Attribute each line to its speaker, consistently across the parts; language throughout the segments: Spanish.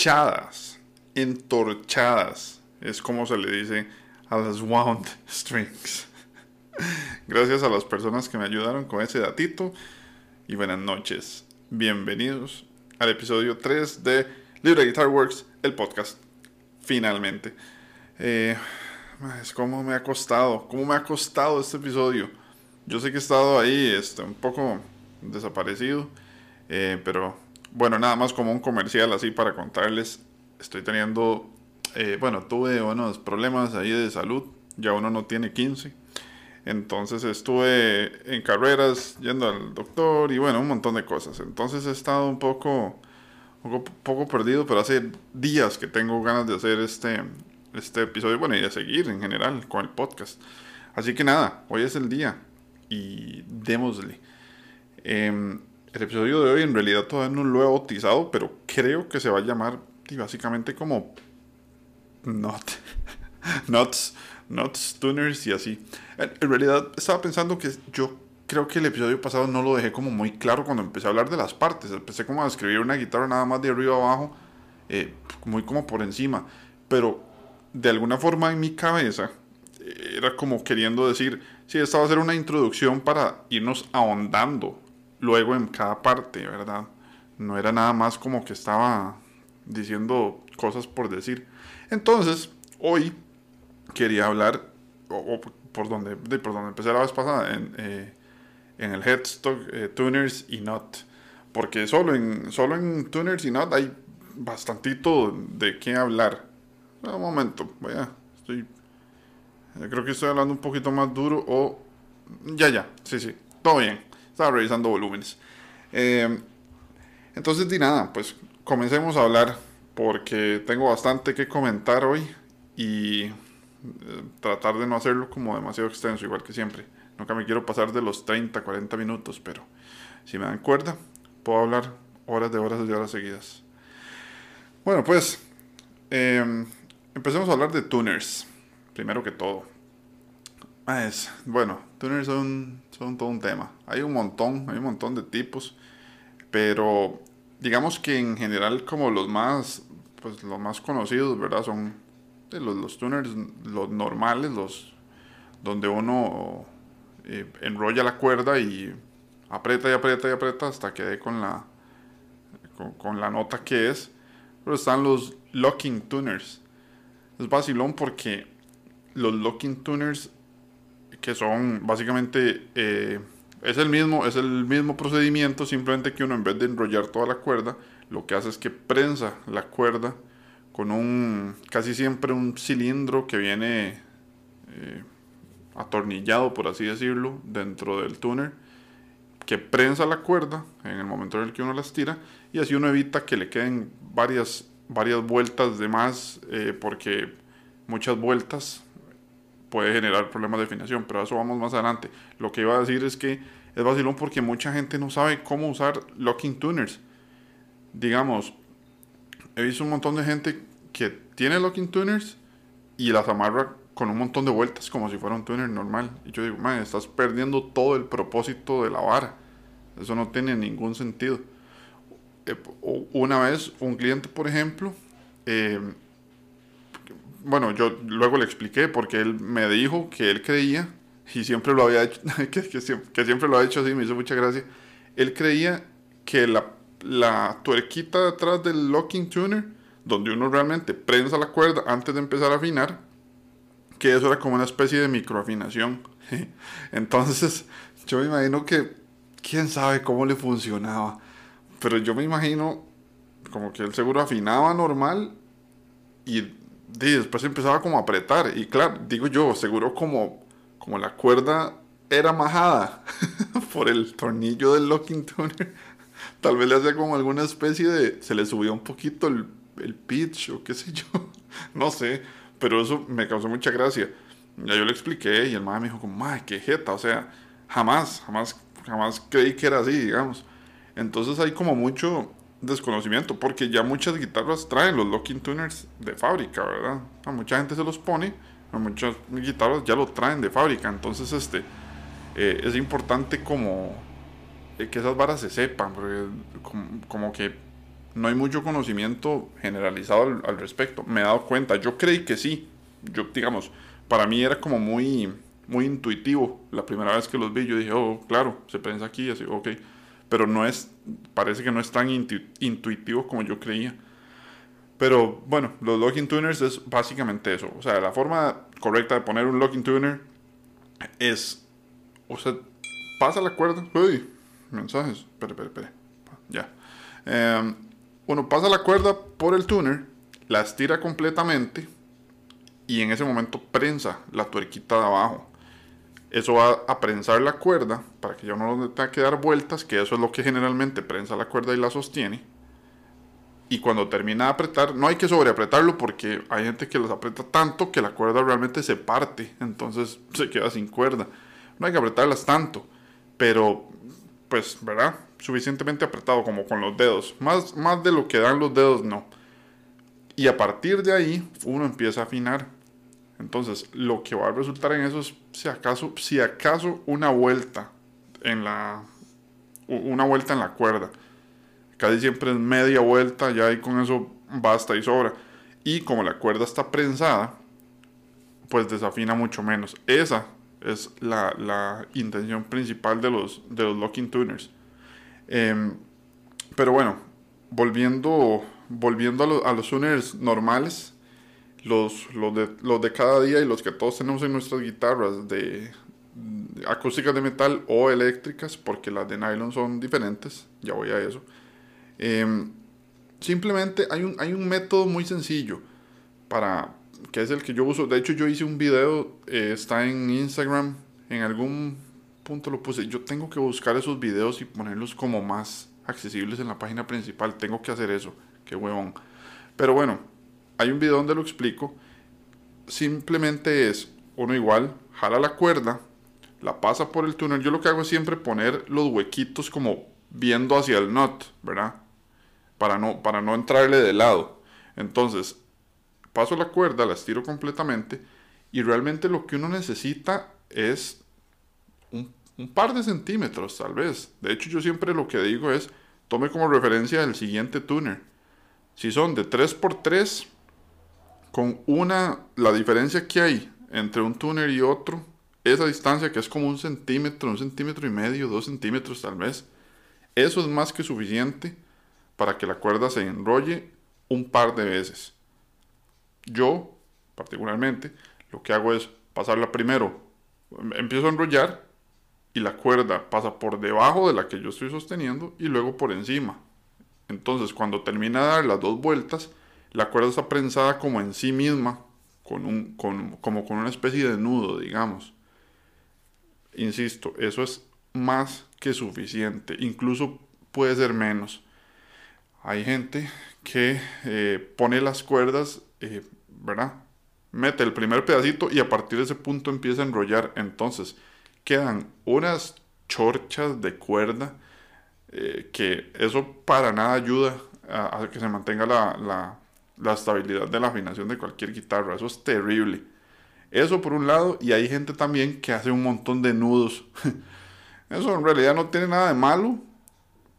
Speaker 1: entorchadas. Entorchadas. Es como se le dice a las wound strings. Gracias a las personas que me ayudaron con ese datito. Y buenas noches. Bienvenidos al episodio 3 de Libre Guitar Works, el podcast. Finalmente. Eh, es como me ha costado. ¿Cómo me ha costado este episodio? Yo sé que he estado ahí este, un poco desaparecido. Eh, pero bueno, nada más como un comercial así para contarles. Estoy teniendo, eh, bueno, tuve unos problemas ahí de salud. Ya uno no tiene 15. Entonces estuve en carreras, yendo al doctor y bueno, un montón de cosas. Entonces he estado un poco, un poco perdido, pero hace días que tengo ganas de hacer este, este episodio, bueno, y de seguir en general con el podcast. Así que nada, hoy es el día y démosle. Em, el episodio de hoy en realidad todavía no lo he bautizado, pero creo que se va a llamar básicamente como Not, Nuts, Nuts, Tuners y así. En, realidad estaba pensando que yo creo que el episodio pasado no lo dejé como muy claro cuando empecé a hablar de las partes. Empecé como a escribir una guitarra nada más de arriba abajo, eh, muy como por encima. Pero de alguna forma en mi cabeza eh, era como queriendo decir, sí, esta va a ser una introducción para irnos ahondando luego en cada parte, ¿verdad? No era nada más como que estaba diciendo cosas por decir. Entonces, hoy quería hablar, o, por, donde, por donde empecé la vez pasada, en, eh, en el Headstock, eh, Tuners y Not. Porque solo en, solo en Tuners y Not hay bastantito de qué hablar. Un momento, vaya, estoy... Creo que estoy hablando un poquito más duro o... Ya, ya, sí, sí, todo bien. Estaba revisando volúmenes. Eh, entonces, di nada, pues comencemos a hablar porque tengo bastante que comentar hoy y eh, tratar de no hacerlo como demasiado extenso, igual que siempre. Nunca me quiero pasar de los 30, 40 minutos, pero si me dan cuerda, puedo hablar horas de horas y horas seguidas. Bueno, pues eh, empecemos a hablar de tuners, primero que todo. Ah, es, bueno, tuners son, son todo un tema. Hay un montón, hay un montón de tipos, pero digamos que en general como los más, pues los más conocidos, ¿verdad? Son los, los tuners, los normales, los donde uno eh, enrolla la cuerda y aprieta y aprieta y aprieta hasta que dé con la, con, con la nota que es. Pero están los locking tuners. Es vacilón porque los locking tuners que son básicamente eh, es el mismo es el mismo procedimiento simplemente que uno en vez de enrollar toda la cuerda lo que hace es que prensa la cuerda con un casi siempre un cilindro que viene eh, atornillado por así decirlo dentro del tuner que prensa la cuerda en el momento en el que uno la estira y así uno evita que le queden varias varias vueltas de más eh, porque muchas vueltas puede generar problemas de afinación, pero a eso vamos más adelante. Lo que iba a decir es que es vacilón porque mucha gente no sabe cómo usar locking tuners. Digamos, he visto un montón de gente que tiene locking tuners y las amarra con un montón de vueltas como si fuera un tuner normal. Y yo digo, man, estás perdiendo todo el propósito de la vara. Eso no tiene ningún sentido. Eh, una vez, un cliente, por ejemplo, eh, bueno, yo luego le expliqué porque él me dijo que él creía, y siempre lo había hecho, que, que, siempre, lo ha hecho así, me hizo mucha gracia, él creía que la, la tuerquita detrás del locking tuner, donde uno realmente prensa la cuerda antes de empezar a afinar, que eso era como una especie de microafinación. Entonces, yo me imagino que, quién sabe cómo le funcionaba, pero yo me imagino como que él seguro afinaba normal y después empezaba como a apretar. Y claro, digo yo, seguro como, como la cuerda era majada por el tornillo del locking tuner. Tal vez le hacía como alguna especie de... Se le subía un poquito el, el pitch o qué sé yo. no sé. Pero eso me causó mucha gracia. Ya yo le expliqué y el madre me dijo como, madre, qué jeta. O sea, jamás, jamás, jamás creí que era así, digamos. Entonces hay como mucho desconocimiento, porque ya muchas guitarras traen los locking tuners de fábrica, ¿verdad? A mucha gente se los pone, a muchas guitarras ya lo traen de fábrica, entonces este eh, es importante como eh, que esas varas se sepan, porque como, que no hay mucho conocimiento generalizado al, al, respecto. Me he dado cuenta, yo creí que sí. Yo, digamos, para mí era como muy, muy intuitivo. La primera vez que los vi, yo dije, oh, claro, se prensa aquí, así, ok. Pero no es, parece que no es tan intuitivo como yo creía. Pero bueno, los locking tuners es básicamente eso. O sea, la forma correcta de poner un locking tuner es, o sea, pasa la cuerda. Uy, mensajes. Espera, espera, espera. Ya. Eh, bueno, pasa la cuerda por el tuner, la estira completamente y en ese momento prensa la tuerquita de abajo. Eso va a prensar la cuerda para que ya no tenga que dar vueltas, que eso es lo que generalmente prensa la cuerda y la sostiene. Y cuando termina de apretar, no hay que sobreapretarlo porque hay gente que los aprieta tanto que la cuerda realmente se parte, entonces se queda sin cuerda. No hay que apretarlas tanto, pero pues, ¿verdad? Suficientemente apretado como con los dedos. Más, más de lo que dan los dedos, no. Y a partir de ahí, uno empieza a afinar. Entonces, lo que va a resultar en eso es si acaso, si acaso una vuelta en la una vuelta en la cuerda. Casi siempre es media vuelta, ya ahí con eso basta y sobra. Y como la cuerda está prensada, pues desafina mucho menos. Esa es la, intención principal de los, de los locking tuners. Em, pero bueno, volviendo, volviendo a, a los tuners normales, los, los, de, los de cada día y los que todos tenemos en nuestras guitarras de, acústicas de metal o eléctricas, porque las de nylon son diferentes, ya voy a eso. Em, simplemente hay un, hay un método muy sencillo para, que es el que yo uso. De hecho, yo hice un video, eh, está en Instagram, en algún punto lo puse. Yo tengo que buscar esos videos y ponerlos como más accesibles en la página principal. Tengo que hacer eso, qué huevón. Pero bueno, hay un video donde lo explico. Simplemente es uno igual, jala la cuerda, la pasa por el túnel. Yo lo que hago es siempre poner los huequitos como viendo hacia el knot, ¿verdad? Para no, para no entrarle de lado. Entonces, paso la cuerda, la estiro completamente y realmente lo que uno necesita es un, un, par de centímetros tal vez. De hecho, yo siempre lo que digo es, tome como referencia el siguiente tuner. Si son de 3x3, con una, la diferencia que hay entre un túnel y otro, esa distancia que es como un centímetro, un centímetro y medio, dos centímetros tal vez, eso es más que suficiente para que la cuerda se enrolle un par de veces. Yo, particularmente, lo que hago es pasarla primero, empiezo a enrollar y la cuerda pasa por debajo de la que yo estoy sosteniendo y luego por encima. Entonces, cuando termina de dar las dos vueltas, la cuerda está prensada como en sí misma, con un, como con una especie de nudo, digamos. Insisto, eso es más que suficiente, incluso puede ser menos. Hay gente que eh, pone las cuerdas, eh, ¿verdad? Mete el primer pedacito y a partir de ese punto empieza a enrollar. Entonces quedan unas chorchas de cuerda eh, que eso para nada ayuda a, que se mantenga la estabilidad de la afinación de cualquier guitarra. Eso es terrible. Eso por un lado, y hay gente también que hace un montón de nudos. Eso en realidad no tiene nada de malo,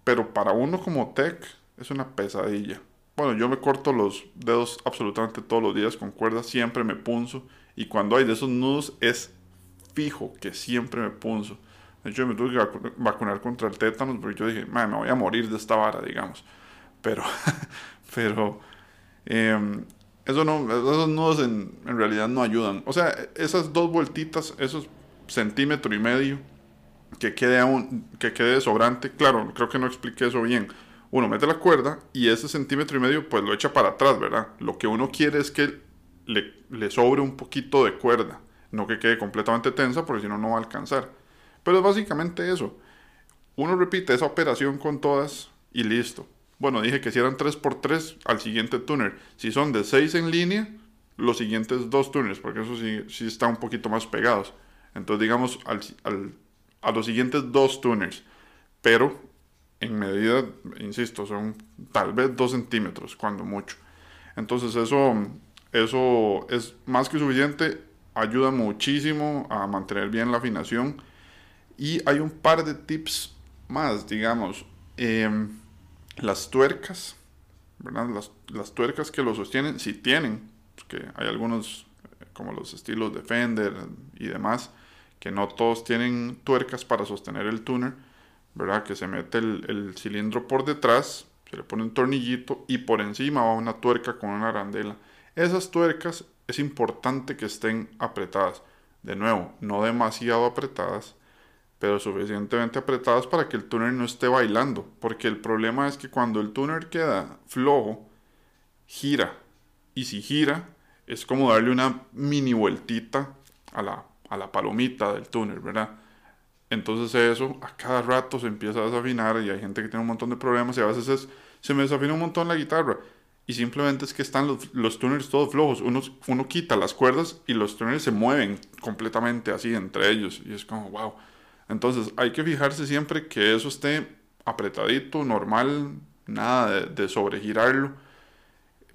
Speaker 1: pero para uno como tech es una pesadilla. Bueno, yo me corto los dedos absolutamente todos los días con cuerdas, siempre me punzo, y cuando hay de esos nudos es fijo que siempre me punzo. De hecho, me tuve que vacunar contra el tétanos porque yo dije, me voy a morir de esta vara, digamos. Pero, pero, Em, eso no, esos nudos en, en, realidad no ayudan. O sea, esas dos vueltitas, esos centímetro y medio, que quede, aún, que quede sobrante. Claro, creo que no expliqué eso bien. Uno mete la cuerda y ese centímetro y medio pues lo echa para atrás, ¿verdad? Lo que uno quiere es que le, le sobre un poquito de cuerda. No que quede completamente tensa porque si no, no va a alcanzar. Pero es básicamente eso. Uno repite esa operación con todas y listo. Bueno, dije que si eran 3x3 al siguiente tuner. Si son de 6 en línea, los siguientes dos tuners, porque eso sí, sí está un poquito más pegados. Entonces, digamos, a los siguientes dos tuners. Pero en medida, insisto, son tal vez 2 centímetros, cuando mucho. Entonces, eso, eso es más que suficiente. Ayuda muchísimo a mantener bien la afinación. Y hay un par de tips más, digamos. Eh, las tuercas ¿verdad? Las, las tuercas que lo sostienen, si tienen, que hay algunos eh, como los estilos de Fender y demás, que no todos tienen tuercas para sostener el tuner, ¿verdad? Que se mete el, el cilindro por detrás, se le pone un tornillito y por encima va una tuerca con una arandela. Esas tuercas es importante que estén apretadas. De nuevo, no demasiado apretadas, pero suficientemente apretadas para que el tuner no esté bailando. Porque el problema es que cuando el tuner queda flojo, gira. Y si gira, es como darle una mini vueltita a la, a la palomita del tuner, ¿verdad? Entonces eso a cada rato se empieza a desafinar y hay gente que tiene un montón de problemas y a veces es, se me desafina un montón la guitarra. Y simplemente es que están los, los tuners todos flojos. Uno, uno quita las cuerdas y los tuners se mueven completamente así entre ellos. Y es como, wow. Entonces hay que fijarse siempre que eso esté apretadito, normal, nada de, sobregirarlo,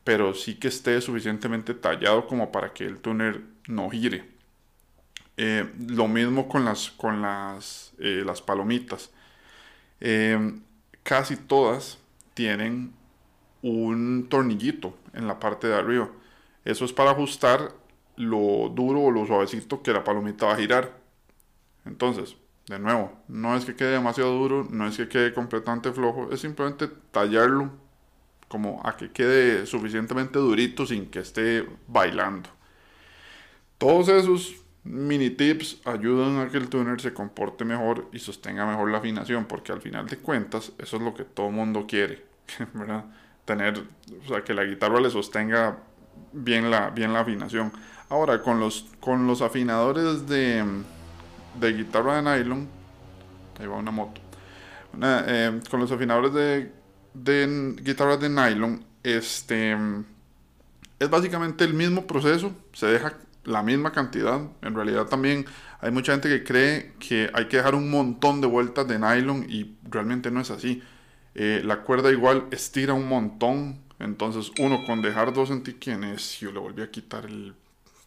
Speaker 1: pero sí que esté suficientemente tallado como para que el tuner no gire. Eh, lo mismo con las, con las, eh, las palomitas. Eh, casi todas tienen un tornillito en la parte de arriba. Eso es para ajustar lo duro o lo suavecito que la palomita va a girar. Entonces, de nuevo, no es que quede demasiado duro, no es que quede completamente flojo, es simplemente tallarlo como a que quede suficientemente durito sin que esté bailando. Todos esos mini tips ayudan a que el tuner se comporte mejor y sostenga mejor la afinación, porque al final de cuentas eso es lo que todo mundo quiere. Tener, o sea, que la guitarra le sostenga bien la, bien la afinación. Ahora, con los, con los afinadores de, de guitarra de nylon, ahí va una moto, eh, con los afinadores de, de guitarra de nylon, este, es básicamente el mismo proceso, se deja la misma cantidad, en realidad también hay mucha gente que cree que hay que dejar un montón de vueltas de nylon y realmente no es así. Eh, la cuerda igual estira un montón, entonces uno con dejar dos es yo le volví a quitar el...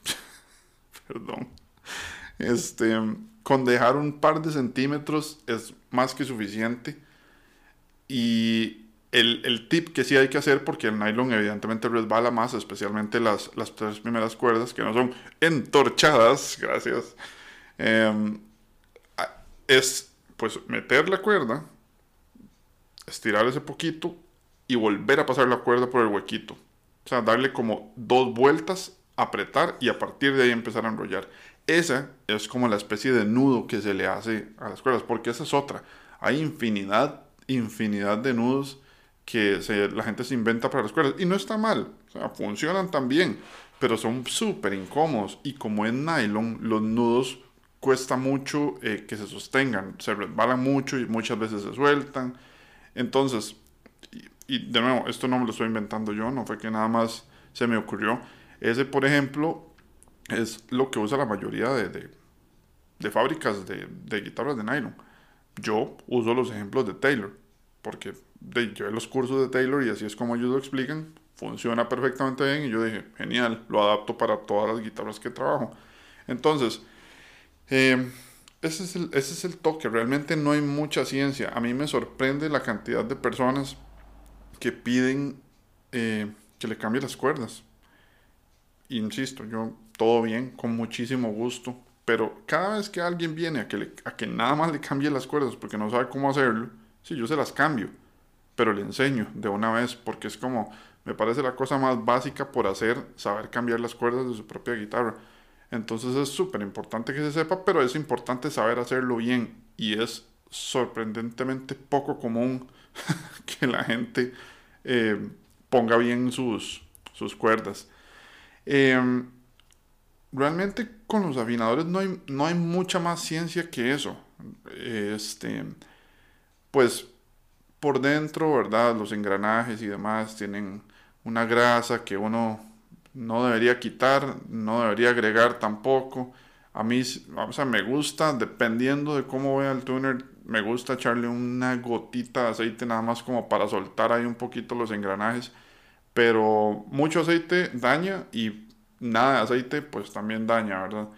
Speaker 1: Perdón. Este, con dejar un par de centímetros es más que suficiente. Y el, tip que sí hay que hacer, porque el nylon evidentemente resbala más, especialmente las, las tres primeras cuerdas que no son entorchadas, gracias, em, es pues meter la cuerda, estirar ese poquito y volver a pasar la cuerda por el huequito. O sea, darle como dos vueltas, apretar y a partir de ahí empezar a enrollar. Esa es como la especie de nudo que se le hace a las cuerdas, porque esa es otra. Hay infinidad, infinidad de nudos que la gente se inventa para las cuerdas. Y no está mal, o sea, funcionan también, pero son súper incómodos. Y como es nylon, los nudos cuesta mucho eh, que se sostengan, se resbalan mucho y muchas veces se sueltan. Entonces, y, de nuevo, esto no me lo estoy inventando yo, no fue que nada más se me ocurrió. Ese, por ejemplo, es lo que usa la mayoría de, de, fábricas de, guitarras de nylon. Yo uso los ejemplos de Taylor, porque yo los cursos de Taylor y así es como ellos lo explican. Funciona perfectamente bien y yo dije, genial, lo adapto para todas las guitarras que trabajo. Entonces, eh, ese, es el, ese es el toque, realmente no hay mucha ciencia. A mí me sorprende la cantidad de personas que piden eh, que le cambie las cuerdas. Insisto, yo todo bien, con muchísimo gusto. Pero cada vez que alguien viene a que, a que nada más le cambie las cuerdas porque no sabe cómo hacerlo, sí, yo se las cambio. Pero le enseño de una vez porque es como, me parece la cosa más básica por hacer, saber cambiar las cuerdas de su propia guitarra. Entonces es súper importante que se sepa, pero es importante saber hacerlo bien. Y es sorprendentemente poco común que la gente eh, ponga bien sus, sus cuerdas. Eh, realmente con los afinadores no hay, no hay mucha más ciencia que eso. Este, pues por dentro, ¿verdad? Los engranajes y demás tienen una grasa que uno no debería quitar, no debería agregar tampoco. A mí, o sea, me gusta, dependiendo de cómo vea el tuner, me gusta echarle una gotita de aceite nada más como para soltar ahí un poquito los engranajes. Pero mucho aceite daña y nada de aceite pues también daña, ¿verdad?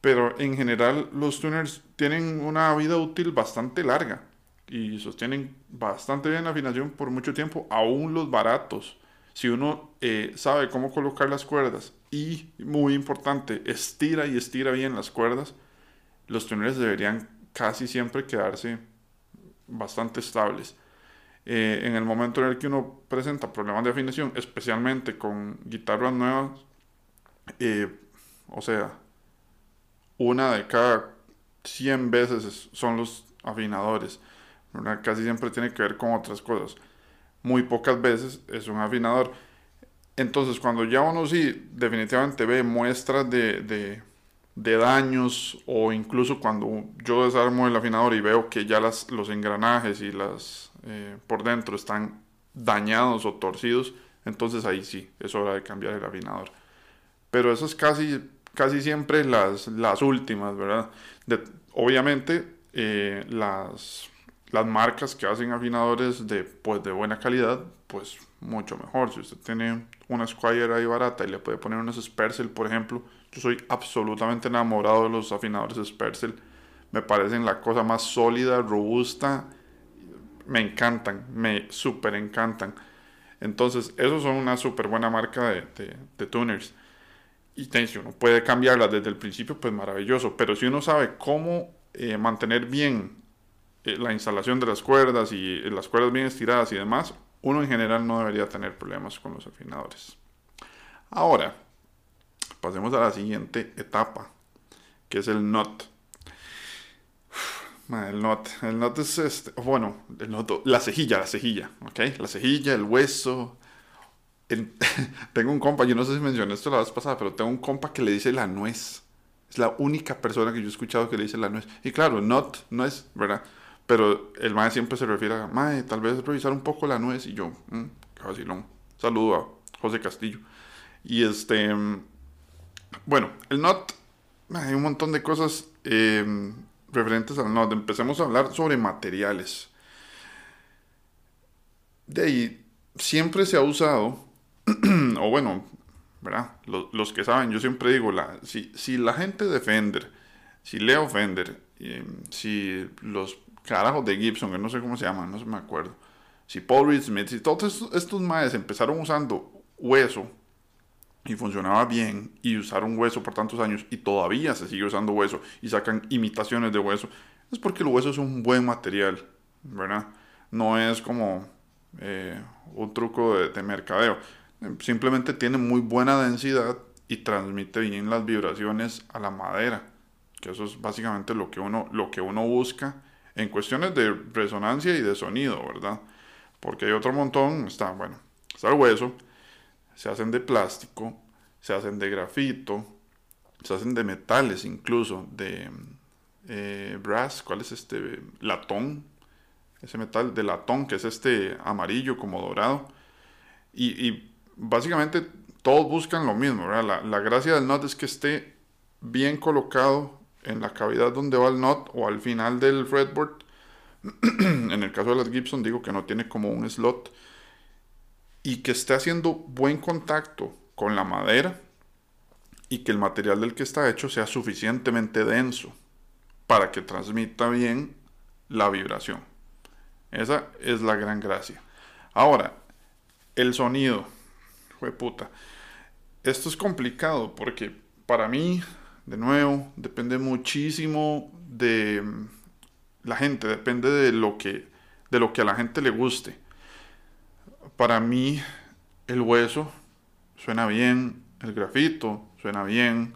Speaker 1: Pero en general los tuners tienen una vida útil bastante larga. y sostienen bastante bien la afinación por mucho tiempo, aún los baratos. Si uno eh, sabe cómo colocar las cuerdas y, muy importante, estira y estira bien las cuerdas, los tuners deberían casi siempre quedarse bastante estables. Eh, en el momento en el que uno presenta problemas de afinación, especialmente con guitarras nuevas, eh, o sea, una de cada 100 veces son los afinadores. Casi siempre tiene que ver con otras cosas. Muy pocas veces es un afinador. Entonces, cuando ya uno sí definitivamente ve muestras de, daños o incluso cuando yo desarmo el afinador y veo que ya las, los engranajes y las eh, por dentro están dañados o torcidos, entonces ahí sí, es hora de cambiar el afinador. Pero eso es casi, casi siempre las, las últimas, ¿verdad? obviamente, eh, las las marcas que hacen afinadores de, pues, de buena calidad, pues mucho mejor. Si usted tiene una Squire ahí barata y le puede poner unos Spercel, por ejemplo, yo soy absolutamente enamorado de los afinadores Spercel. Me parecen la cosa más sólida, robusta. Me encantan, me súper encantan. Entonces, esos son una súper buena marca de, de, tuners. Y si uno puede cambiarlas desde el principio, pues maravilloso. Pero si uno sabe cómo eh, mantener bien eh, la instalación de las cuerdas y eh, las cuerdas bien estiradas y demás, uno en general no debería tener problemas con los afinadores. Ahora, pasemos a la siguiente etapa, que es el NOT. El NOT, el NOT es este, bueno, el la cejilla, la cejilla, ¿ok? La cejilla, el hueso. tengo un compa, yo no sé si mencioné esto la vez pasada, pero tengo un compa que le dice la nuez. Es la única persona que yo he escuchado que le dice la nuez. Y claro, NOT, no es, ¿verdad? Pero el mae siempre se refiere a, mae, tal vez revisar un poco la nuez. Y yo, mmm, qué Saludo a José Castillo. Y este, bueno, el NOT, hay un montón de cosas em, referentes al NOT. Empecemos a hablar sobre materiales. De ahí, siempre se ha usado, o bueno, ¿verdad? Los, que saben, yo siempre digo, la, si, si la gente de Fender, si Leo Fender, si los carajos de Gibson, que no sé cómo se llaman, no se me acuerdo. Si Paul Reed Smith, si todos estos, estos maes empezaron usando hueso y funcionaba bien y usaron hueso por tantos años y todavía se sigue usando hueso y sacan imitaciones de hueso, es porque el hueso es un buen material, ¿verdad? No es como eh, un truco de mercadeo. Simplemente tiene muy buena densidad y transmite bien las vibraciones a la madera. Que eso es básicamente lo que uno, lo que uno busca en cuestiones de resonancia y de sonido, ¿verdad? Porque hay otro montón, está, bueno, está el hueso, se hacen de plástico, se hacen de grafito, se hacen de metales incluso, de eh, brass, ¿cuál es este? Latón, ese metal de latón que es este amarillo como dorado. Y, básicamente todos buscan lo mismo. La, la gracia del NOT es que esté bien colocado en la cavidad donde va el NOT o al final del fretboard. en el caso de las Gibson digo que no tiene como un slot y que esté haciendo buen contacto con la madera y que el material del que está hecho sea suficientemente denso para que transmita bien la vibración. Esa es la gran gracia. Ahora, el sonido. Fue puta. Esto es complicado porque para mí de nuevo, depende muchísimo de mm, la gente, depende de lo que, de lo que a la gente le guste. Para mí, el hueso suena bien, el grafito suena bien,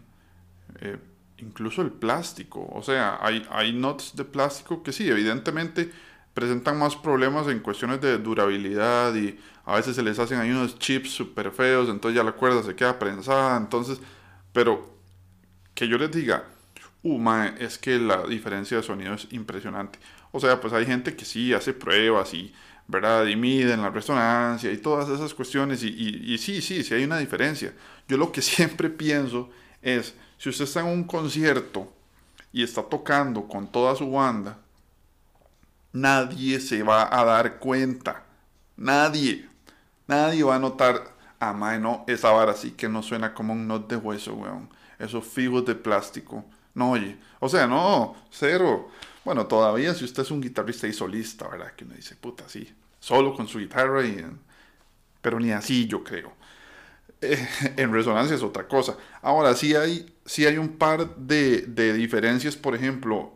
Speaker 1: eh, incluso el plástico. O sea, hay, hay de plástico que sí, evidentemente presentan más problemas en cuestiones de durabilidad y a veces se les hacen ahí unos chips súper feos, entonces ya la cuerda se queda prensada, entonces, pero que yo les diga, uh, es que la diferencia de sonido es impresionante. O sea, pues hay gente que sí hace pruebas y, ¿verdad? Y miden la resonancia y todas esas cuestiones. Y, y, sí, sí, sí hay una diferencia. Yo lo que siempre pienso es, si usted está en un concierto y está tocando con toda su banda, nadie se va a dar cuenta. Nadie. Nadie va a notar, ah, no, esa vara sí que no suena como un not de hueso, weón esos fibros de plástico no oye. O sea, no, cero. Bueno, todavía si usted es un guitarrista y solista, ¿verdad? Que uno dice, puta, sí, solo con su guitarra y... Pero ni así yo creo. Eh, en resonancia es otra cosa. Ahora, sí hay, sí hay un par de, de diferencias, por ejemplo,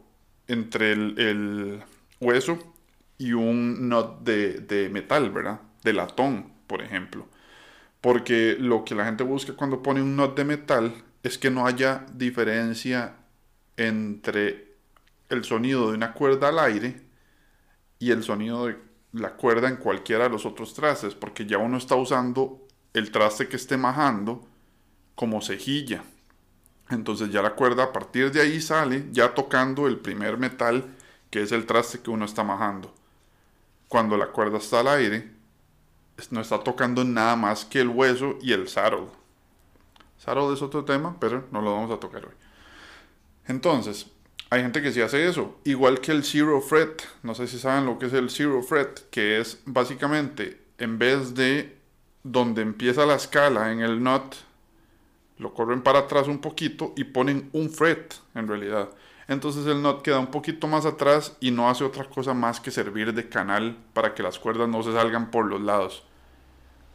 Speaker 1: entre el, el hueso y un nut de, metal, ¿verdad? De latón, por ejemplo. Porque lo que la gente busca cuando pone un nut de metal es que no haya diferencia entre el sonido de una cuerda al aire y el sonido de la cuerda en cualquiera de los otros trastes, porque ya uno está usando el traste que esté majando como cejilla. Entonces ya la cuerda a partir de ahí sale ya tocando el primer metal que es el traste que uno está majando. Cuando la cuerda está al aire, no está tocando nada más que el hueso y el saddle. Saddle es otro tema, pero no lo vamos a tocar hoy. Entonces, hay gente que sí hace eso, igual que el zero fret. No sé si saben lo que es el zero fret, que es básicamente en vez de donde empieza la escala en el not, lo corren para atrás un poquito y ponen un fret en realidad. Entonces el not queda un poquito más atrás y no hace otra cosa más que servir de canal para que las cuerdas no se salgan por los lados.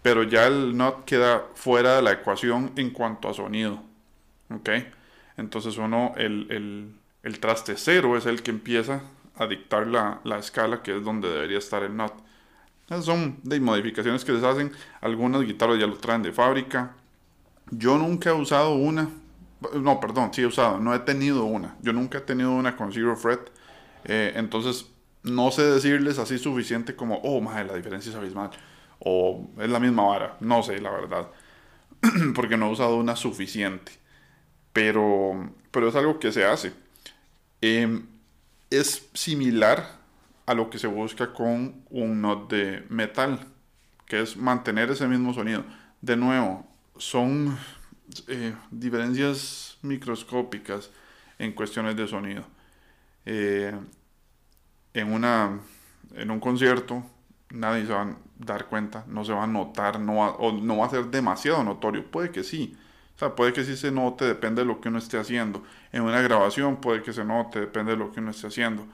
Speaker 1: Pero ya el not queda fuera de la ecuación en cuanto a sonido. ¿Ok? Entonces uno, el, el, traste cero es el que empieza a dictar la, la, escala que es donde debería estar el not. Esas son de modificaciones que se hacen. Algunas guitarras ya lo traen de fábrica. Yo nunca he usado una, no, perdón, sí he usado, no he tenido una. Yo nunca he tenido una con Zero Fret. Eh, entonces, no sé decirles así suficiente como, oh, madre, la diferencia es abismal. O es la misma vara. No sé, la verdad. Porque no he usado una suficiente. Pero, pero es algo que se hace. Em, es similar a lo que se busca con un not de metal, que es mantener ese mismo sonido. De nuevo, son eh, diferencias microscópicas en cuestiones de sonido. Eh, en, una, en un concierto nadie se va a dar cuenta, no se va a notar, no va, o no va a ser demasiado notorio. Puede que sí, o sea, puede que sí se note, depende de lo que uno esté haciendo. En una grabación puede que se note, depende de lo que uno esté haciendo.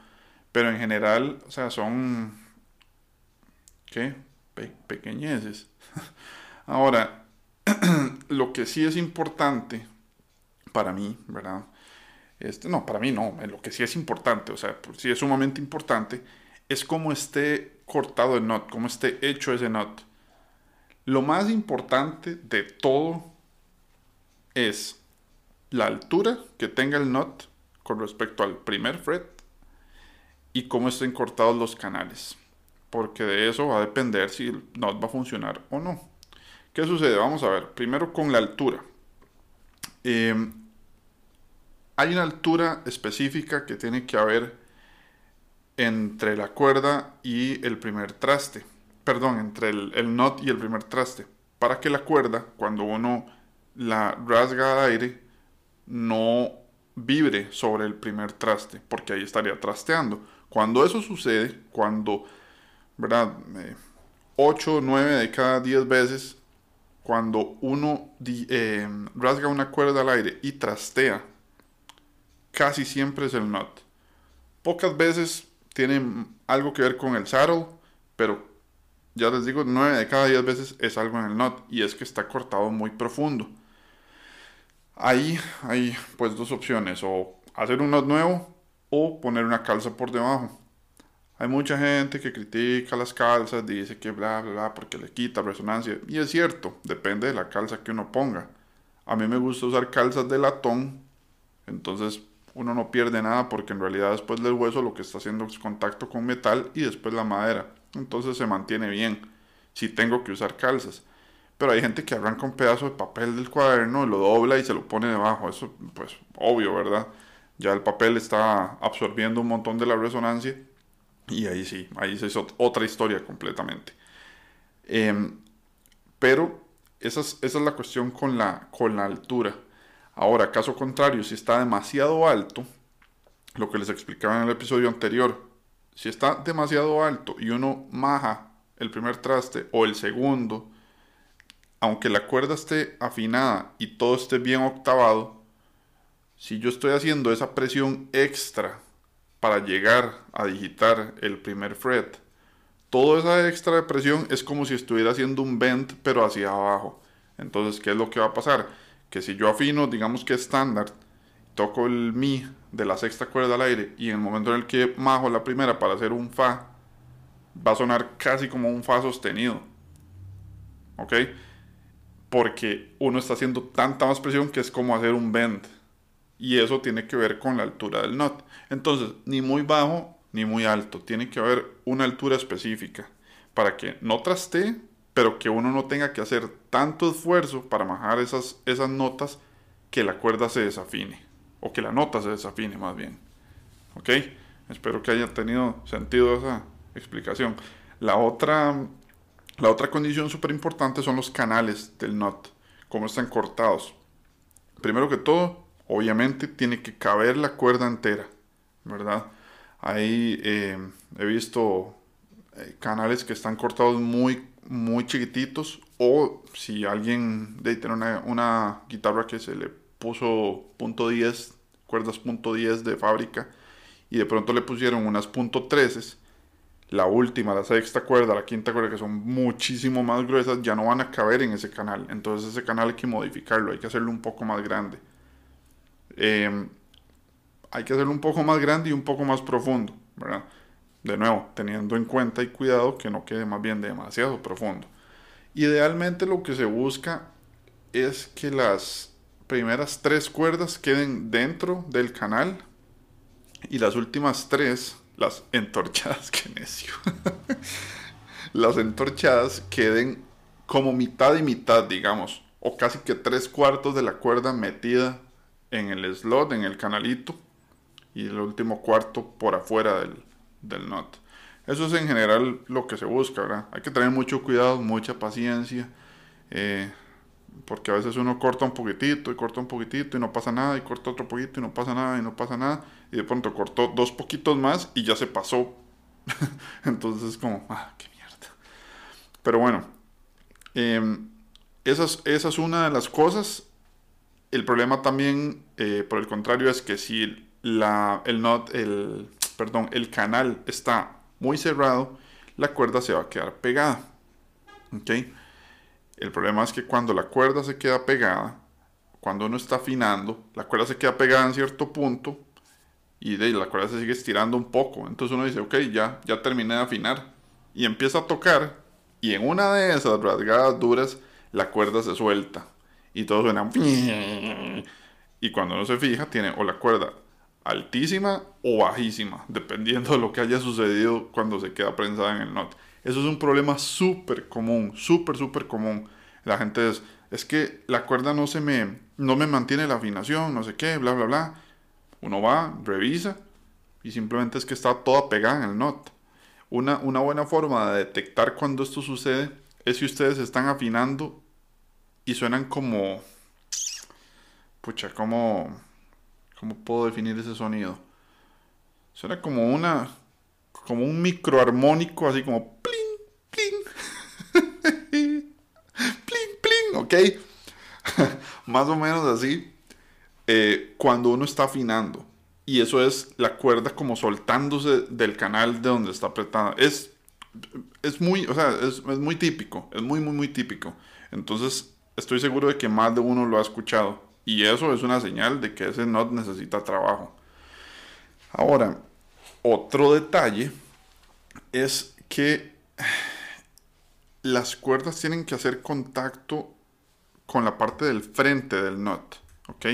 Speaker 1: Pero en general, o sea, son... ¿Qué? pequeñeces. Ahora, lo que sí es importante para mí, ¿verdad? Este, no, para mí no, lo que sí es importante, o sea, pues sí es sumamente importante, es cómo esté cortado el knot, cómo esté hecho ese knot. Lo más importante de todo es la altura que tenga el knot con respecto al primer fret y cómo estén cortados los canales. Porque de eso va a depender si el knot va a funcionar o no. ¿Qué sucede? Vamos a ver. Primero con la altura. Em, hay una altura específica que tiene que haber entre la cuerda y el primer traste. Perdón, entre el, el y el primer traste. Para que la cuerda, cuando uno la rasga de aire, no vibre sobre el primer traste, porque ahí estaría trasteando. Cuando eso sucede, cuando, ¿verdad? 8 o 9 de cada 10 veces cuando uno eh, rasga una cuerda al aire y trastea, casi siempre es el nut. Pocas veces tiene algo que ver con el saddle, pero ya les digo, 9 de cada 10 veces es algo en el nut y es que está cortado muy profundo. Ahí hay pues dos opciones, o hacer un nut nuevo o poner una calza por debajo. Hay mucha gente que critica las calzas, dice que bla, bla, bla, porque le quita resonancia. Y es cierto, depende de la calza que uno ponga. A mí me gusta usar calzas de latón, entonces uno no pierde nada porque en realidad después del hueso lo que está haciendo es contacto con metal y después la madera. Entonces se mantiene bien si tengo que usar calzas. Pero hay gente que arranca un pedazo de papel del cuaderno, lo dobla y se lo pone debajo. Eso pues obvio, ¿verdad? Ya el papel está absorbiendo un montón de la resonancia y ahí sí, ahí es otra historia completamente. Em, pero esa es, esa es, la cuestión con la, con la altura. Ahora, caso contrario, si está demasiado alto, lo que les explicaba en el episodio anterior, si está demasiado alto y uno maja el primer traste o el segundo, aunque la cuerda esté afinada y todo esté bien octavado, si yo estoy haciendo esa presión extra para llegar a digitar el primer fret, toda esa extra presión es como si estuviera haciendo un bend pero hacia abajo. Entonces, ¿qué es lo que va a pasar? Que si yo afino, digamos que estándar, toco el mi de la sexta cuerda al aire y en el momento en el que majo la primera para hacer un fa, va a sonar casi como un fa sostenido. ¿Ok? Porque uno está haciendo tanta más presión que es como hacer un bend. Y eso tiene que ver con la altura del not. Entonces, ni muy bajo ni muy alto. Tiene que haber una altura específica para que no traste, pero que uno no tenga que hacer tanto esfuerzo para majar esas, esas notas que la cuerda se desafine. O que la nota se desafine más bien. ¿Ok? Espero que haya tenido sentido esa explicación. La otra, la otra condición súper importante son los canales del not. Cómo están cortados. Primero que todo, obviamente tiene que caber la cuerda entera. ¿Verdad? Ahí eh, he visto eh, canales que están cortados muy, muy chiquititos. O si alguien de tiene una, una guitarra que se le puso punto .10, cuerdas punto .10 de fábrica, y de pronto le pusieron unas punto .13, la última, la sexta cuerda, la quinta cuerda, que son muchísimo más gruesas, ya no van a caber en ese canal. Entonces ese canal hay que modificarlo, hay que hacerlo un poco más grande. Eh, hay que hacerlo un poco más grande y un poco más profundo, ¿verdad? De nuevo, teniendo en cuenta y cuidado que no quede más bien demasiado profundo. Idealmente lo que se busca es que las primeras tres cuerdas queden dentro del canal y las últimas tres, las entorchadas, que necio, las entorchadas queden como mitad y mitad, digamos, o casi que tres cuartos de la cuerda metida en el slot, en el canalito, y el último cuarto por afuera del, del not. Eso es en general lo que se busca, ¿verdad? Hay que tener mucho cuidado, mucha paciencia, eh, porque a veces uno corta un poquitito y corta un poquitito y no pasa nada, y corta otro poquito y no pasa nada y no pasa nada, y de pronto cortó dos poquitos más y ya se pasó. Entonces es como, ah, qué mierda. Pero bueno, em, esa, es, una de las cosas. El problema también, eh, por el contrario, es que si el, canal está muy cerrado, la cuerda se va a quedar pegada. ¿Ok? El problema es que cuando la cuerda se queda pegada, cuando uno está afinando, la cuerda se queda pegada en cierto punto y de la cuerda se sigue estirando un poco. Entonces uno dice, ok, ya, ya terminé de afinar. Y empieza a tocar y en una de esas rasgadas duras, la cuerda se suelta y todo suena... Y cuando uno se fija, tiene o la cuerda altísima o bajísima, dependiendo de lo que haya sucedido cuando se queda prensada en el not. Eso es un problema súper común, súper, súper común. La gente es, es que la cuerda no se me, no me mantiene la afinación, no sé qué, bla, bla, bla. Uno va, revisa y simplemente es que está toda pegada en el not. Una, una buena forma de detectar cuando esto sucede es si ustedes están afinando y suenan como, pucha, como ¿Cómo puedo definir ese sonido? Suena como una. como un microarmónico, así como pling, pling. pling, pling, ¿ok? Más o menos así. Eh, cuando uno está afinando. Y eso es la cuerda como soltándose del canal de donde está apretada. Es, es muy, o sea, es, es muy típico. Es muy, muy, muy típico. Entonces, estoy seguro de que más de uno lo ha escuchado. Y eso es una señal de que ese not necesita trabajo. Ahora, otro detalle es que las cuerdas tienen que hacer contacto con la parte del frente del not, ¿ok?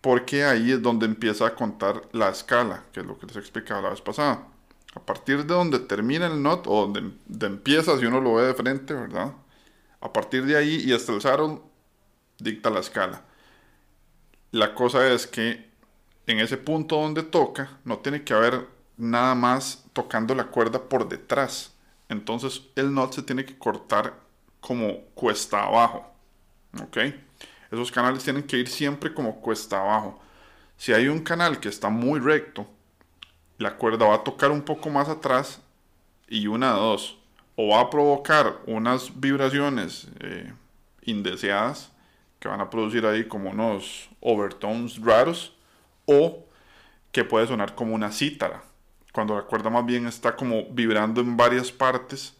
Speaker 1: Porque ahí es donde empieza a contar la escala, que es lo que les explicaba la vez pasada. A partir de donde termina el not, o donde, empieza, si uno lo ve de frente, ¿verdad? A partir de ahí y hasta el saddle dicta la escala. La cosa es que en ese punto donde toca, no tiene que haber nada más tocando la cuerda por detrás. Entonces el not se tiene que cortar como cuesta abajo. ¿Ok? Esos canales tienen que ir siempre como cuesta abajo. Si hay un canal que está muy recto, la cuerda va a tocar un poco más atrás y una de dos. O va a provocar unas vibraciones eh, indeseadas que van a producir ahí como unos overtones raros, o que puede sonar como una cítara, cuando la cuerda más bien está como vibrando en varias partes.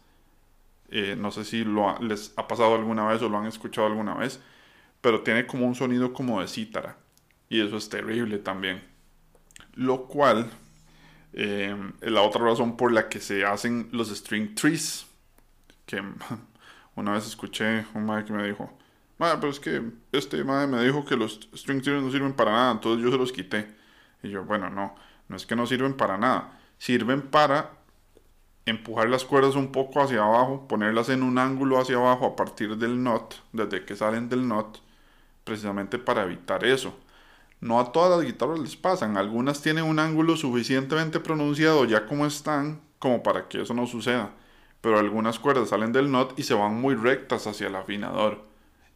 Speaker 1: Eh, no sé si les ha pasado alguna vez o lo han escuchado alguna vez, pero tiene como un sonido como de cítara, y eso es terrible también. Lo cual eh, es la otra razón por la que se hacen los string trees, que una vez escuché un madre que me dijo, madre, pero es que este madre me dijo que los string trees no sirven para nada, entonces yo se los quité. Y yo, bueno, no, no es que no sirven para nada, sirven para empujar las cuerdas un poco hacia abajo, ponerlas en un ángulo hacia abajo a partir del knot, desde que salen del knot, precisamente para evitar eso. No a todas las guitarras les pasan, algunas tienen un ángulo suficientemente pronunciado ya como están, como para que eso no suceda pero algunas cuerdas salen del knot y se van muy rectas hacia el afinador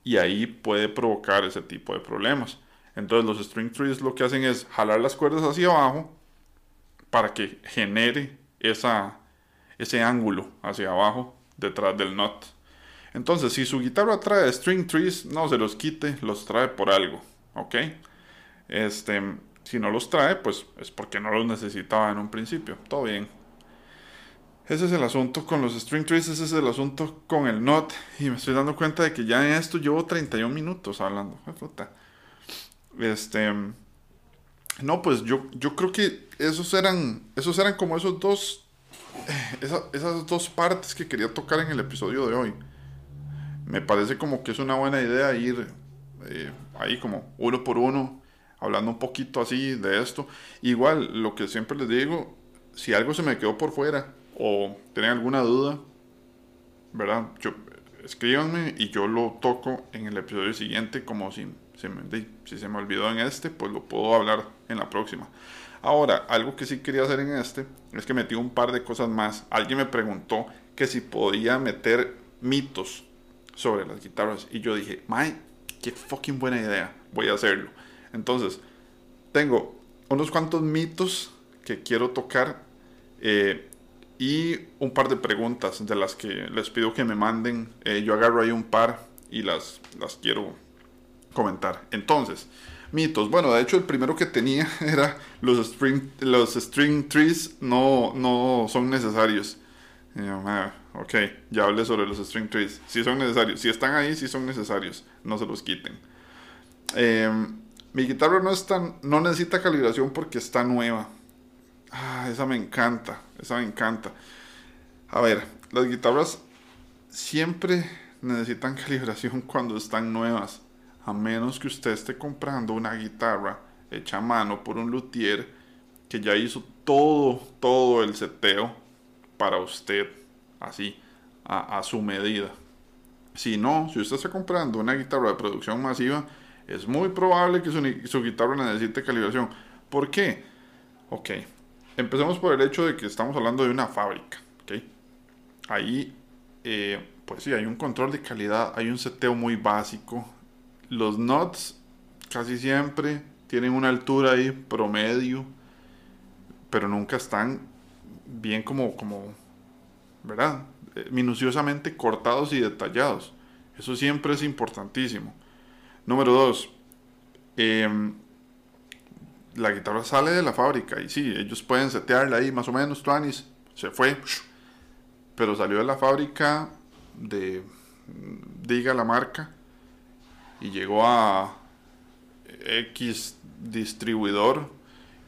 Speaker 1: y ahí puede provocar ese tipo de problemas. Entonces los string trees lo que hacen es jalar las cuerdas hacia abajo para que genere esa, ese ángulo hacia abajo detrás del knot. Entonces si su guitarra trae string trees, no se los quite, los trae por algo, ¿ok? Este, si no los trae, pues es porque no los necesitaba en un principio. Todo bien. Ese es el asunto con los string trees, ese es el asunto con el not. Y me estoy dando cuenta de que ya en esto llevo 31 minutos hablando. Este. No, pues yo, yo creo que esos eran. Esos eran como esos dos. Eh, esas dos partes que quería tocar en el episodio de hoy. Me parece como que es una buena idea ir eh, ahí como uno por uno. Hablando un poquito así de esto. Igual, lo que siempre les digo. Si algo se me quedó por fuera o tienen alguna duda, ¿verdad? Yo, escríbanme y yo lo toco en el episodio siguiente como si se, me, si se me olvidó en este, pues lo puedo hablar en la próxima. Ahora, algo que sí quería hacer en este es que metí un par de cosas más. Alguien me preguntó que si podía meter mitos sobre las guitarras y yo dije, Mae, qué fucking buena idea, voy a hacerlo. Entonces, tengo unos cuantos mitos que quiero tocar. Eh, y un par de preguntas de las que les pido que me manden. Eh, yo agarro ahí un par y las, las quiero comentar. Entonces, mitos. Bueno, de hecho el primero que tenía era los string, los string trees no, no son necesarios. Ah, ok, ya hablé sobre los string trees. Si son necesarios. Si están ahí, si son necesarios. No se los quiten. Em, mi guitarra no, es no necesita calibración porque está nueva. Ah, esa me encanta, esa me encanta. A ver, las guitarras siempre necesitan calibración cuando están nuevas, a menos que usted esté comprando una guitarra hecha a mano por un luthier que ya hizo todo, todo el seteo para usted, así, a, su medida. Si no, si usted está comprando una guitarra de producción masiva, es muy probable que su, su guitarra necesite calibración. ¿Por qué? Ok, Empecemos por el hecho de que estamos hablando de una fábrica. ¿okay? Ahí, eh, pues sí, hay un control de calidad, hay un seteo muy básico. Los nuts casi siempre tienen una altura ahí promedio, pero nunca están bien como, como ¿verdad? Eh, minuciosamente cortados y detallados. Eso siempre es importantísimo. Número dos, eh, la guitarra sale de la fábrica y sí, ellos pueden setearla ahí más o menos, Tuanis, se fue, pero salió de la fábrica de, diga la marca, y llegó a X distribuidor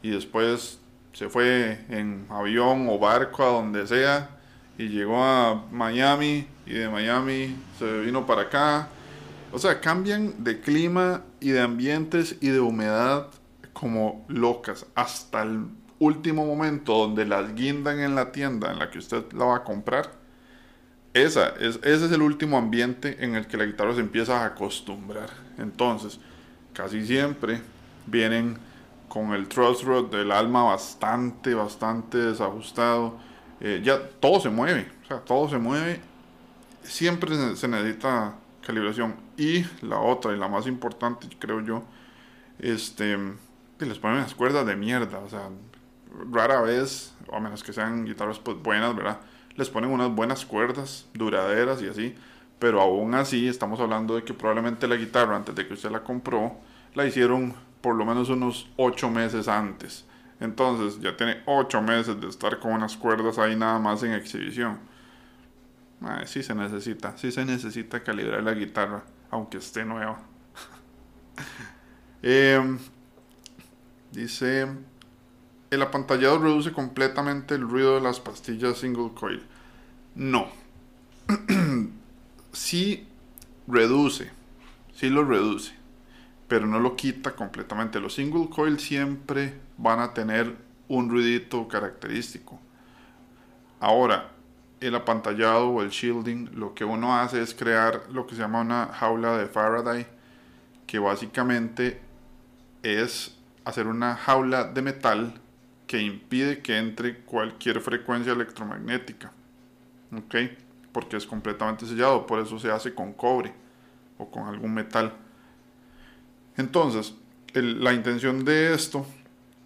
Speaker 1: y después se fue en avión o barco a donde sea y llegó a Miami y de Miami se vino para acá. O sea, cambian de clima y de ambientes y de humedad como locas hasta el último momento donde las guindan en la tienda en la que usted la va a comprar. Esa es, ese es el último ambiente en el que la guitarra se empieza a acostumbrar. Entonces, casi siempre vienen con el truss rod del alma bastante, bastante desajustado. Eh, ya todo se mueve, o sea, todo se mueve. Siempre se necesita calibración. Y la otra, y la más importante, creo yo, este, que les ponen las cuerdas de mierda, o sea, rara vez, o a menos que sean guitarras pues buenas, ¿verdad? Les ponen unas buenas cuerdas, duraderas y así, pero aún así estamos hablando de que probablemente la guitarra antes de que usted la compró, la hicieron por lo menos unos 8 meses antes. Entonces ya tiene 8 meses de estar con unas cuerdas ahí nada más en exhibición. sí se necesita, sí se necesita calibrar la guitarra, aunque esté nueva. Em, dice, el apantallado reduce completamente el ruido de las pastillas single coil. No. sí reduce, sí lo reduce, pero no lo quita completamente. Los single coil siempre van a tener un ruidito característico. Ahora, el apantallado o el shielding, lo que uno hace es crear lo que se llama una jaula de Faraday, que básicamente es hacer una jaula de metal que impide que entre cualquier frecuencia electromagnética. ¿Ok? Porque es completamente sellado, por eso se hace con cobre o con algún metal. Entonces, la intención de esto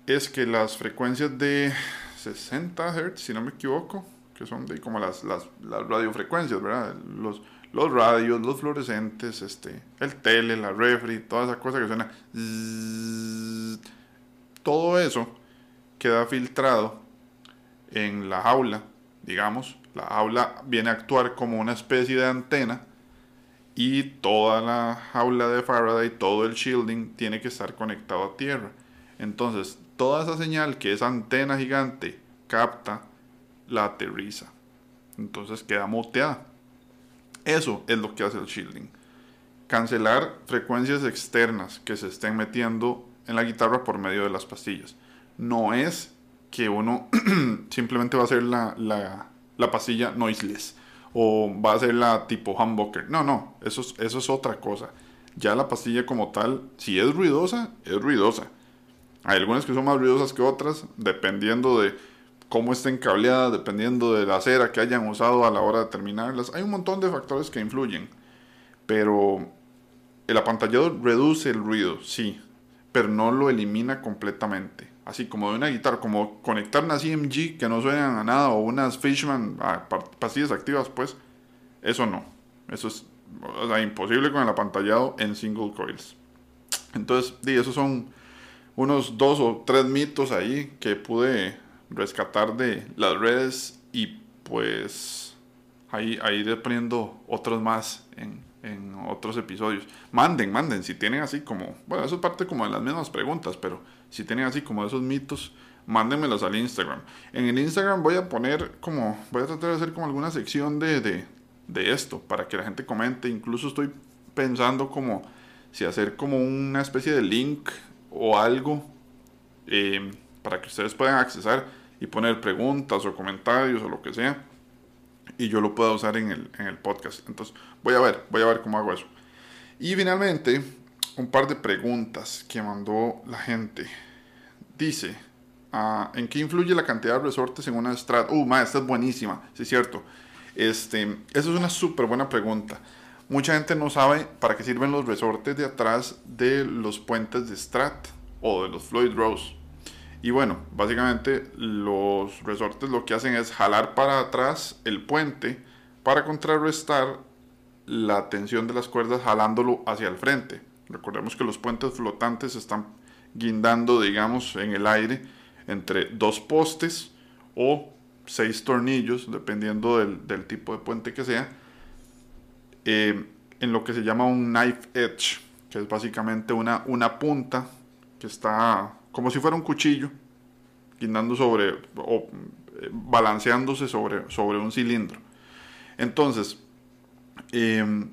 Speaker 1: es que las frecuencias de 60 Hz, si no me equivoco, que son de como las, las, las radiofrecuencias, ¿verdad? Los, los radios, los fluorescentes, este, el tele, la refri, toda esa cosa que suena. todo eso queda filtrado en la jaula, digamos. La jaula viene a actuar como una especie de antena y toda la jaula de Faraday, todo el shielding tiene que estar conectado a tierra. Entonces, toda esa señal que esa antena gigante capta, la aterriza. Entonces queda muteada. Eso es lo que hace el shielding. Cancelar frecuencias externas que se estén metiendo en la guitarra por medio de las pastillas. No es que uno simplemente va a hacer la, la, pastilla noiseless o va a ser la tipo humbucker. No, no, eso es, eso es otra cosa. Ya la pastilla como tal, si es ruidosa, es ruidosa. Hay algunas que son más ruidosas que otras, dependiendo de cómo estén cableadas, dependiendo de la cera que hayan usado a la hora de terminarlas. Hay un montón de factores que influyen. Pero el apantallado reduce el ruido, sí, pero no lo elimina completamente. Así como de una guitarra, como conectar una CMG que no suenan a nada o unas Fishman ah, pastillas activas, pues eso no. Eso es imposible con el apantallado en single coils. Entonces, sí, esos son unos dos o tres mitos ahí que pude rescatar de las redes y pues ahí, ahí poniendo otros más en, en otros episodios. Manden, manden, si tienen así como, bueno, eso es parte como de las mismas preguntas, pero si tienen así como esos mitos, mándenmelos al Instagram. En el Instagram voy a poner como, voy a tratar de hacer como alguna sección de, de, de esto, para que la gente comente. Incluso estoy pensando como si hacer como una especie de link o algo eh, para que ustedes puedan accesar y poner preguntas o comentarios o lo que sea y yo lo pueda usar en el, podcast. Entonces voy a ver, voy a ver cómo hago eso. Y finalmente, un par de preguntas que mandó la gente. Dice, ah, ¿en qué influye la cantidad de resortes en una Strat? Uh, ma, esta es buenísima, sí es cierto. Este, eso es una súper buena pregunta. Mucha gente no sabe para qué sirven los resortes de atrás de los puentes de Strat o de los Floyd Rose. Y bueno, básicamente los resortes lo que hacen es jalar para atrás el puente para contrarrestar la tensión de las cuerdas jalándolo hacia el frente. Recordemos que los puentes flotantes están guindando, digamos, en el aire entre dos postes o seis tornillos, dependiendo del, tipo de puente que sea, eh, en lo que se llama un knife edge, que es básicamente una, una punta que está como si fuera un cuchillo, guindando sobre o eh, balanceándose sobre, sobre un cilindro. Entonces, em,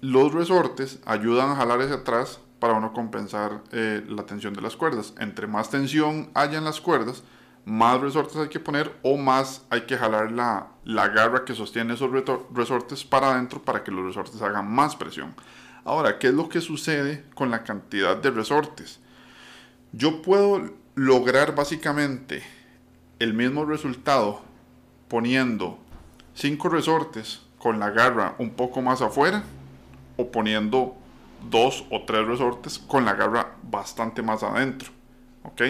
Speaker 1: los resortes ayudan a jalar hacia atrás para uno compensar eh, la tensión de las cuerdas. Entre más tensión haya en las cuerdas, más resortes hay que poner o más hay que jalar la, la garra que sostiene esos resortes para adentro para que los resortes hagan más presión. Ahora, ¿qué es lo que sucede con la cantidad de resortes? Yo puedo lograr básicamente el mismo resultado poniendo cinco resortes con la garra un poco más afuera o poniendo dos o tres resortes con la garra bastante más adentro. ¿Ok?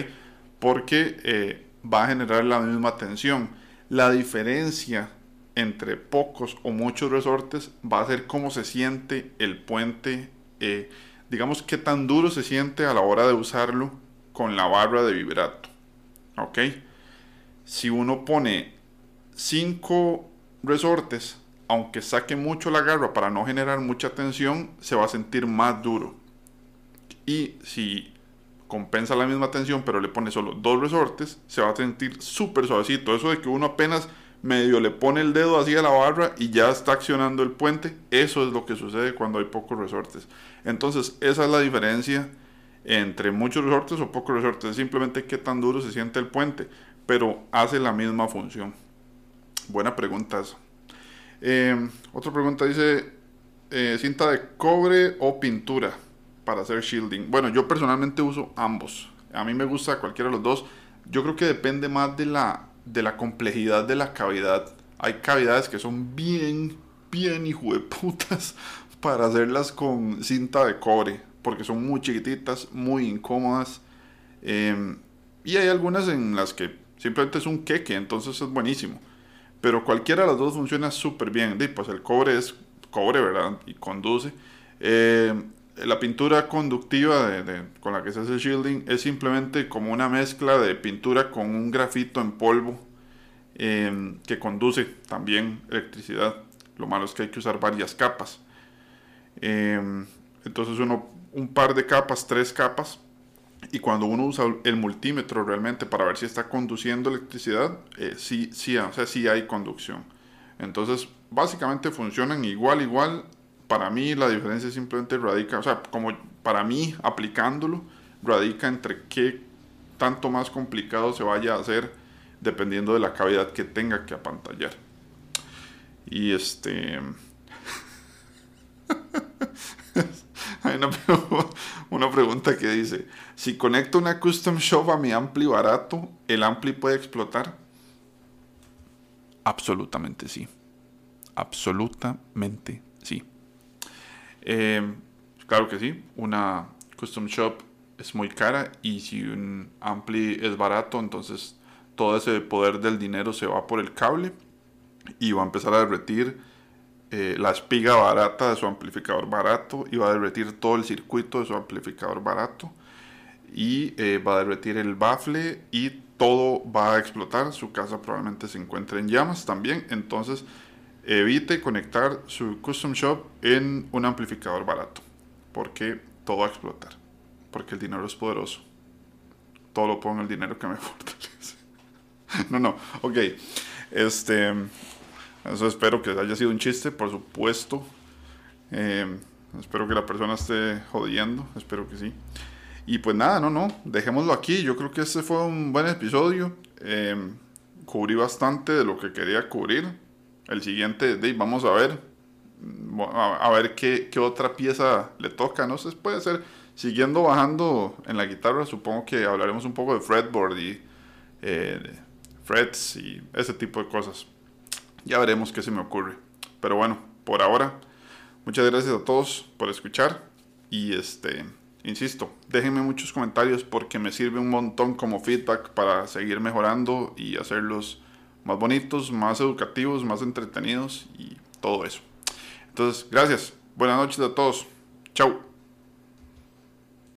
Speaker 1: Porque eh, va a generar la misma tensión. La diferencia entre pocos o muchos resortes va a ser cómo se siente el puente, eh, digamos qué tan duro se siente a la hora de usarlo con la barra de vibrato. ¿Ok? Si uno pone 5 resortes, aunque saque mucho la garra para no generar mucha tensión, se va a sentir más duro. Y si compensa la misma tensión, pero le pone solo dos resortes, se va a sentir súper suavecito. Eso de que uno apenas medio le pone el dedo así a la barra y ya está accionando el puente, eso es lo que sucede cuando hay pocos resortes. Entonces, esa es la diferencia entre muchos resortes o pocos resortes. Simplemente qué tan duro se siente el puente, pero hace la misma función. Buena pregunta esa. Eh, otra pregunta dice, eh, cinta de cobre o pintura para hacer shielding. Bueno, yo personalmente uso ambos. A mí me gusta cualquiera de los dos. Yo creo que depende más de la, de la complejidad de la cavidad. Hay cavidades que son bien, bien hijo de putas para hacerlas con cinta de cobre. Porque son muy chiquititas, muy incómodas. Em, y hay algunas en las que simplemente es un queque, entonces es buenísimo. Pero cualquiera de las dos funciona súper bien. Pues el cobre es cobre, ¿verdad? Y conduce. Eh, la pintura conductiva con la que se hace el shielding es simplemente como una mezcla de pintura con un grafito en polvo em, que conduce también electricidad. Lo malo es que hay que usar varias capas. Em, entonces uno, un par de capas, tres capas. Y cuando uno usa el multímetro realmente para ver si está conduciendo electricidad, eh, sí, sí, o sea, sí hay conducción. Entonces, básicamente funcionan igual, igual para mí la diferencia simplemente radica, o sea, como para mí aplicándolo, radica entre qué tanto más complicado se vaya a hacer dependiendo de la cavidad que tenga que apantallar. Y este... Hay una, pregunta que dice, si conecto una custom shop a mi ampli barato, ¿el ampli puede explotar? Absolutamente sí. Absolutamente sí. Eh, claro que sí, una custom shop es muy cara y si un ampli es barato, entonces todo ese poder del dinero se va por el cable y va a empezar a derretir eh, la espiga barata de su amplificador barato y va a derretir todo el circuito de su amplificador barato y eh, va a derretir el bafle y todo va a explotar. Su casa probablemente se encuentre en llamas también. Entonces Evite conectar su custom shop en un amplificador barato, porque todo va a explotar, porque el dinero es poderoso. Todo lo pongo en el dinero que me fortalece. no, no, ok. Este, eso espero que haya sido un chiste, por supuesto. Eh, espero que la persona esté jodiendo, espero que sí. Y pues nada, no, no, dejémoslo aquí. Yo creo que este fue un buen episodio. Eh, cubrí bastante de lo que quería cubrir el siguiente, vamos a ver, a, ver qué, otra pieza le toca, no sé, puede ser, siguiendo bajando en la guitarra, supongo que hablaremos un poco de fretboard y eh, frets y ese tipo de cosas. Ya veremos qué se me ocurre. Pero bueno, por ahora, muchas gracias a todos por escuchar y este, insisto, déjenme muchos comentarios porque me sirve un montón como feedback para seguir mejorando y hacerlos más bonitos, más educativos, más entretenidos y todo eso. Entonces, gracias. Buenas noches a todos. Chao.